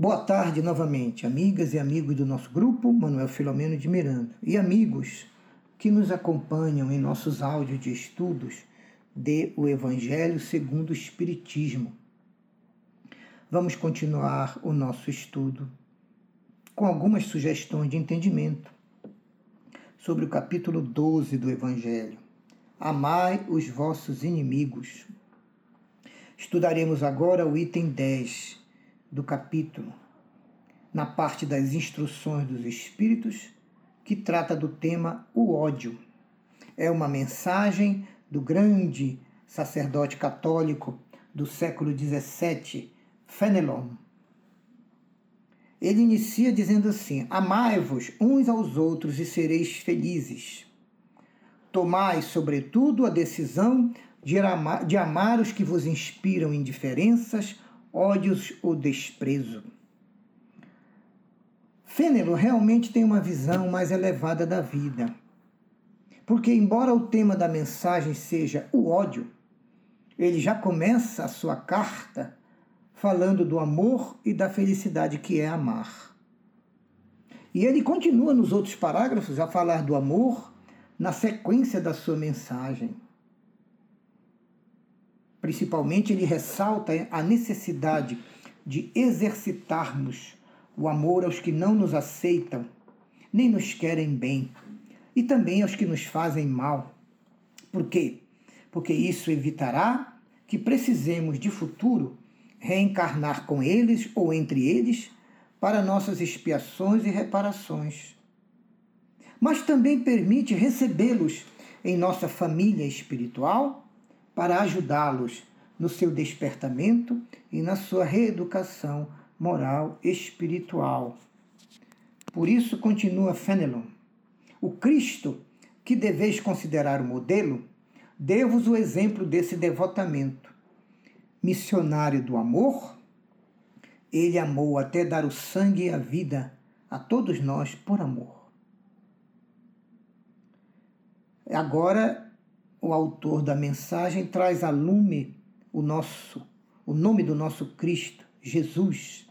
Boa tarde novamente, amigas e amigos do nosso grupo, Manuel Filomeno de Miranda, e amigos que nos acompanham em nossos áudios de estudos de O Evangelho segundo o Espiritismo. Vamos continuar o nosso estudo com algumas sugestões de entendimento sobre o capítulo 12 do Evangelho. Amai os vossos inimigos. Estudaremos agora o item 10 do capítulo, na parte das instruções dos Espíritos, que trata do tema o ódio. É uma mensagem do grande sacerdote católico do século XVII, Fenelon. Ele inicia dizendo assim: Amai-vos uns aos outros e sereis felizes. Tomai, sobretudo, a decisão de amar, de amar os que vos inspiram indiferenças, ódios ou desprezo. Fênelon realmente tem uma visão mais elevada da vida. Porque, embora o tema da mensagem seja o ódio, ele já começa a sua carta falando do amor e da felicidade que é amar. E ele continua nos outros parágrafos a falar do amor na sequência da sua mensagem. Principalmente, ele ressalta a necessidade de exercitarmos o amor aos que não nos aceitam, nem nos querem bem, e também aos que nos fazem mal. Por quê? Porque isso evitará que precisemos de futuro reencarnar com eles ou entre eles para nossas expiações e reparações. Mas também permite recebê-los em nossa família espiritual para ajudá-los no seu despertamento e na sua reeducação moral espiritual. Por isso, continua Fenelon, o Cristo, que deveis considerar o modelo, dê-vos o exemplo desse devotamento. Missionário do amor, ele amou até dar o sangue e a vida a todos nós por amor. Agora o autor da mensagem traz a lume o nosso, o nome do nosso Cristo, Jesus,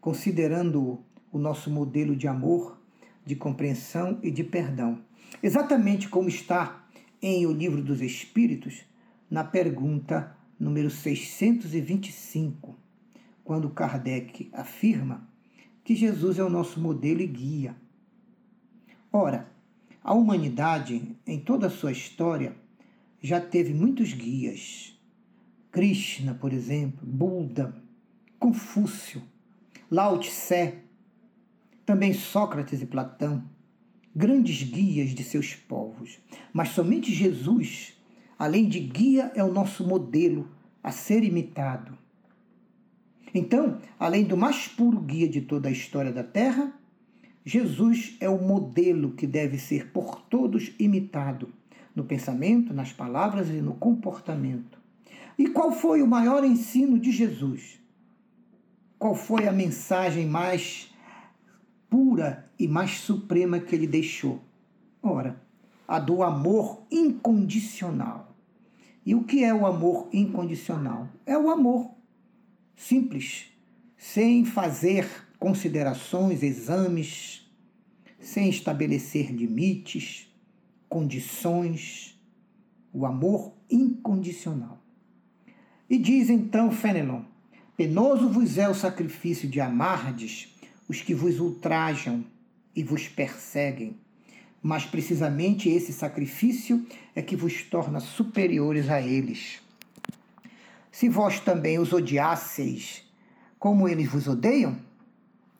considerando o nosso modelo de amor, de compreensão e de perdão. Exatamente como está em O Livro dos Espíritos, na pergunta número 625, quando Kardec afirma que Jesus é o nosso modelo e guia. Ora, a humanidade, em toda a sua história, já teve muitos guias. Krishna, por exemplo, Buda, Confúcio, Lao Tse, também Sócrates e Platão, grandes guias de seus povos. Mas somente Jesus, além de guia, é o nosso modelo a ser imitado. Então, além do mais puro guia de toda a história da Terra, Jesus é o modelo que deve ser por todos imitado no pensamento, nas palavras e no comportamento. E qual foi o maior ensino de Jesus? Qual foi a mensagem mais pura e mais suprema que ele deixou? Ora, a do amor incondicional. E o que é o amor incondicional? É o amor simples, sem fazer considerações, exames, sem estabelecer limites, condições, o amor incondicional. E diz então Fenelon: Penoso vos é o sacrifício de amardes os que vos ultrajam e vos perseguem, mas precisamente esse sacrifício é que vos torna superiores a eles. Se vós também os odiasseis como eles vos odeiam,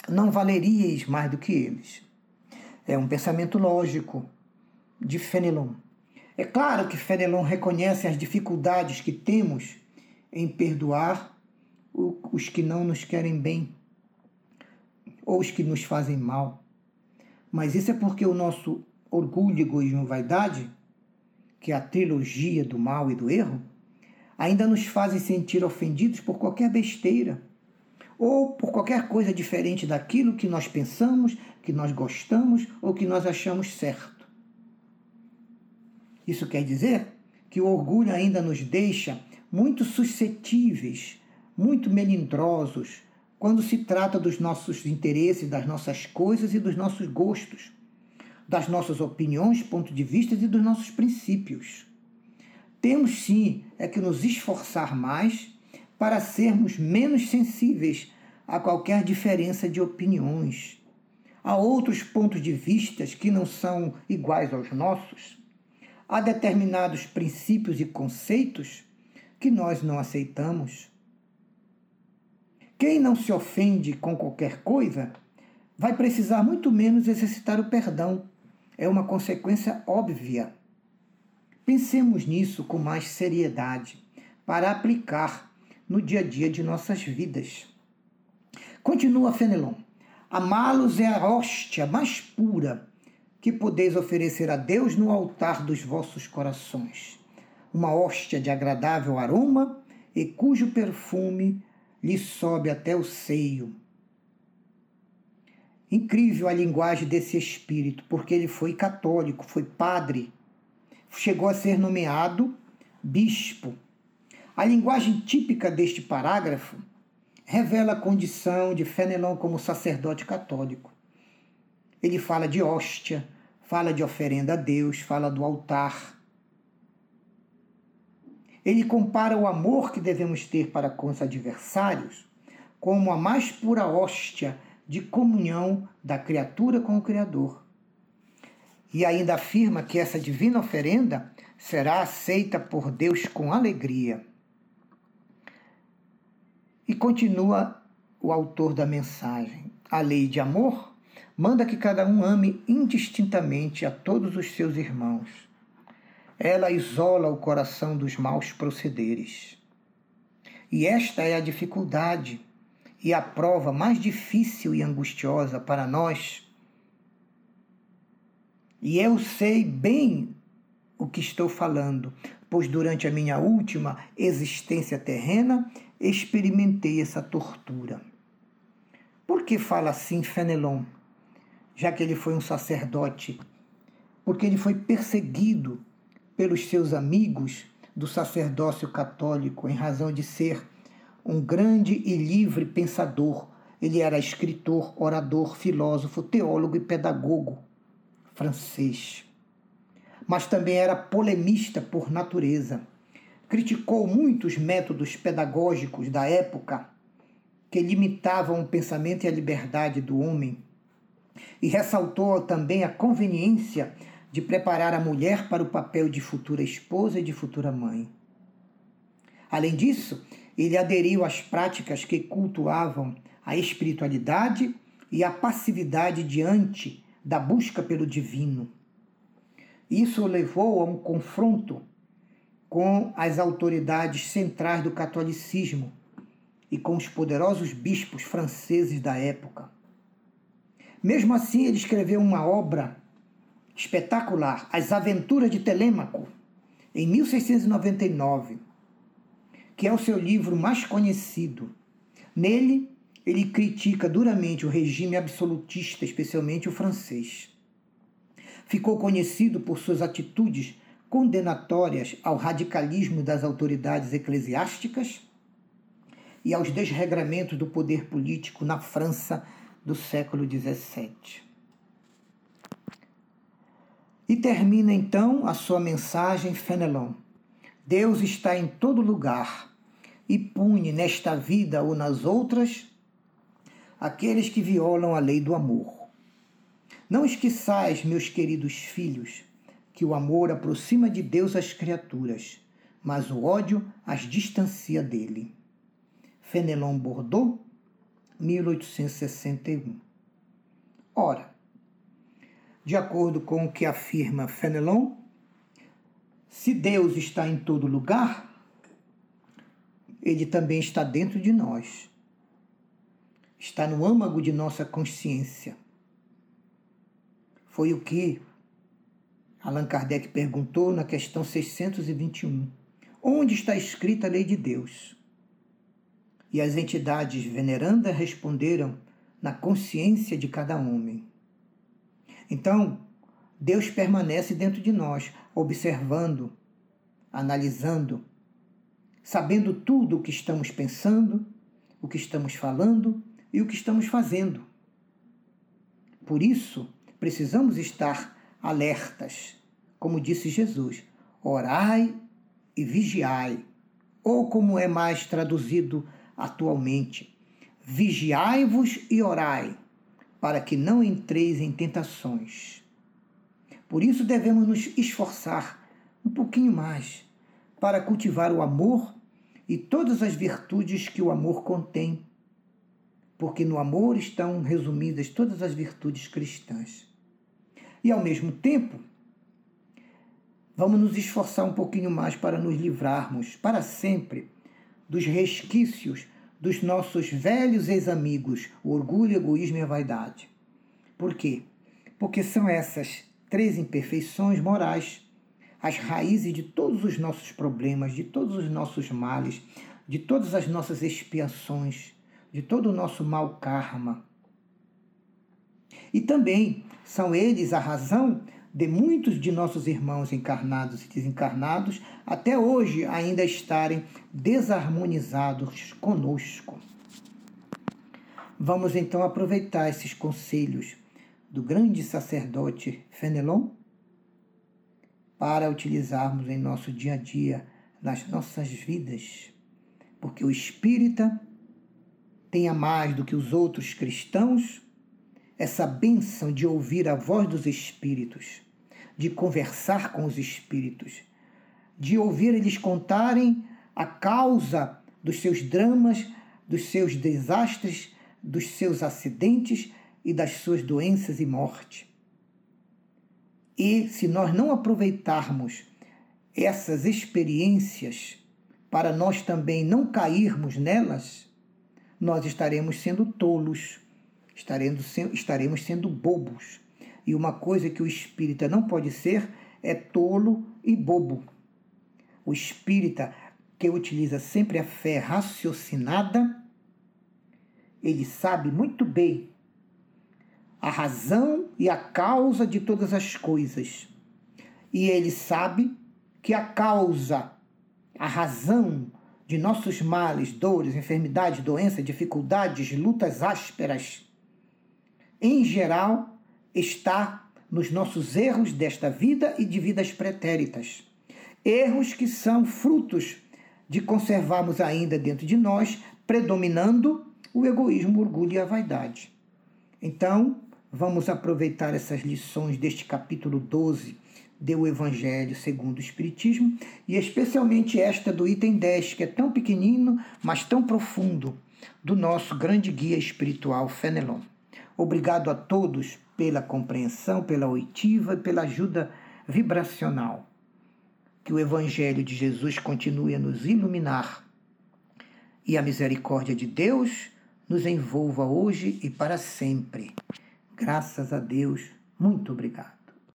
não valeríeis mais do que eles. É um pensamento lógico, de Fenelon. É claro que Fenelon reconhece as dificuldades que temos em perdoar os que não nos querem bem ou os que nos fazem mal. Mas isso é porque o nosso orgulho, egoísmo e vaidade, que é a trilogia do mal e do erro, ainda nos fazem sentir ofendidos por qualquer besteira ou por qualquer coisa diferente daquilo que nós pensamos, que nós gostamos ou que nós achamos certo. Isso quer dizer que o orgulho ainda nos deixa muito suscetíveis, muito melindrosos quando se trata dos nossos interesses, das nossas coisas e dos nossos gostos, das nossas opiniões, pontos de vista e dos nossos princípios. Temos sim é que nos esforçar mais para sermos menos sensíveis a qualquer diferença de opiniões, a outros pontos de vista que não são iguais aos nossos, a determinados princípios e conceitos que nós não aceitamos. Quem não se ofende com qualquer coisa vai precisar muito menos exercitar o perdão. É uma consequência óbvia. Pensemos nisso com mais seriedade para aplicar no dia a dia de nossas vidas. Continua Fenelon. Amá-los é a hóstia mais pura que podeis oferecer a Deus no altar dos vossos corações. Uma hóstia de agradável aroma e cujo perfume lhe sobe até o seio. Incrível a linguagem desse espírito, porque ele foi católico, foi padre, chegou a ser nomeado bispo. A linguagem típica deste parágrafo revela a condição de Fenelon como sacerdote católico. Ele fala de hóstia, fala de oferenda a Deus, fala do altar ele compara o amor que devemos ter para com os adversários como a mais pura hóstia de comunhão da criatura com o Criador. E ainda afirma que essa divina oferenda será aceita por Deus com alegria. E continua o autor da mensagem: a lei de amor manda que cada um ame indistintamente a todos os seus irmãos ela isola o coração dos maus procederes. E esta é a dificuldade e a prova mais difícil e angustiosa para nós. E eu sei bem o que estou falando, pois durante a minha última existência terrena experimentei essa tortura. Por que fala assim Fenelon? Já que ele foi um sacerdote, porque ele foi perseguido pelos seus amigos do sacerdócio católico em razão de ser um grande e livre pensador. Ele era escritor, orador, filósofo, teólogo e pedagogo francês. Mas também era polemista por natureza. Criticou muitos métodos pedagógicos da época que limitavam o pensamento e a liberdade do homem. E ressaltou também a conveniência de preparar a mulher para o papel de futura esposa e de futura mãe. Além disso, ele aderiu às práticas que cultuavam a espiritualidade e a passividade diante da busca pelo divino. Isso levou a um confronto com as autoridades centrais do catolicismo e com os poderosos bispos franceses da época. Mesmo assim, ele escreveu uma obra espetacular As Aventuras de Telêmaco, em 1699, que é o seu livro mais conhecido. Nele, ele critica duramente o regime absolutista, especialmente o francês. Ficou conhecido por suas atitudes condenatórias ao radicalismo das autoridades eclesiásticas e aos desregramentos do poder político na França do século XVII. E termina então a sua mensagem Fenelon. Deus está em todo lugar e pune nesta vida ou nas outras aqueles que violam a lei do amor. Não esqueçais, meus queridos filhos, que o amor aproxima de Deus as criaturas, mas o ódio as distancia dele. Fenelon Bordeaux, 1861. Ora, de acordo com o que afirma Fenelon, se Deus está em todo lugar, ele também está dentro de nós. Está no âmago de nossa consciência. Foi o que Allan Kardec perguntou na questão 621. Onde está escrita a lei de Deus? E as entidades venerandas responderam na consciência de cada homem. Então, Deus permanece dentro de nós, observando, analisando, sabendo tudo o que estamos pensando, o que estamos falando e o que estamos fazendo. Por isso, precisamos estar alertas, como disse Jesus: orai e vigiai, ou como é mais traduzido atualmente, vigiai-vos e orai, para que não entreis em tentações. Por isso devemos nos esforçar um pouquinho mais para cultivar o amor e todas as virtudes que o amor contém, porque no amor estão resumidas todas as virtudes cristãs. E ao mesmo tempo, vamos nos esforçar um pouquinho mais para nos livrarmos para sempre dos resquícios dos nossos velhos ex-amigos, o orgulho, egoísmo e a vaidade. Por quê? Porque são essas três imperfeições morais as raízes de todos os nossos problemas, de todos os nossos males, de todas as nossas expiações, de todo o nosso mau karma. E também são eles a razão de muitos de nossos irmãos encarnados e desencarnados até hoje ainda estarem desarmonizados conosco. Vamos então aproveitar esses conselhos do grande sacerdote Fenelon para utilizarmos em nosso dia a dia, nas nossas vidas. Porque o espírita tenha mais do que os outros cristãos essa bênção de ouvir a voz dos espíritos, de conversar com os espíritos, de ouvir eles contarem a causa dos seus dramas, dos seus desastres, dos seus acidentes e das suas doenças e morte. E se nós não aproveitarmos essas experiências para nós também não cairmos nelas, nós estaremos sendo tolos estaremos sendo bobos. E uma coisa que o espírita não pode ser é tolo e bobo. O espírita que utiliza sempre a fé raciocinada, ele sabe muito bem a razão e a causa de todas as coisas. E ele sabe que a causa, a razão de nossos males, dores, enfermidades, doenças, dificuldades, lutas ásperas, em geral, está nos nossos erros desta vida e de vidas pretéritas. Erros que são frutos de conservarmos ainda dentro de nós, predominando o egoísmo, o orgulho e a vaidade. Então, vamos aproveitar essas lições deste capítulo 12 do Evangelho segundo o Espiritismo, e especialmente esta do item 10, que é tão pequenino, mas tão profundo, do nosso grande guia espiritual Fenelon. Obrigado a todos pela compreensão, pela oitiva e pela ajuda vibracional. Que o Evangelho de Jesus continue a nos iluminar e a misericórdia de Deus nos envolva hoje e para sempre. Graças a Deus, muito obrigado.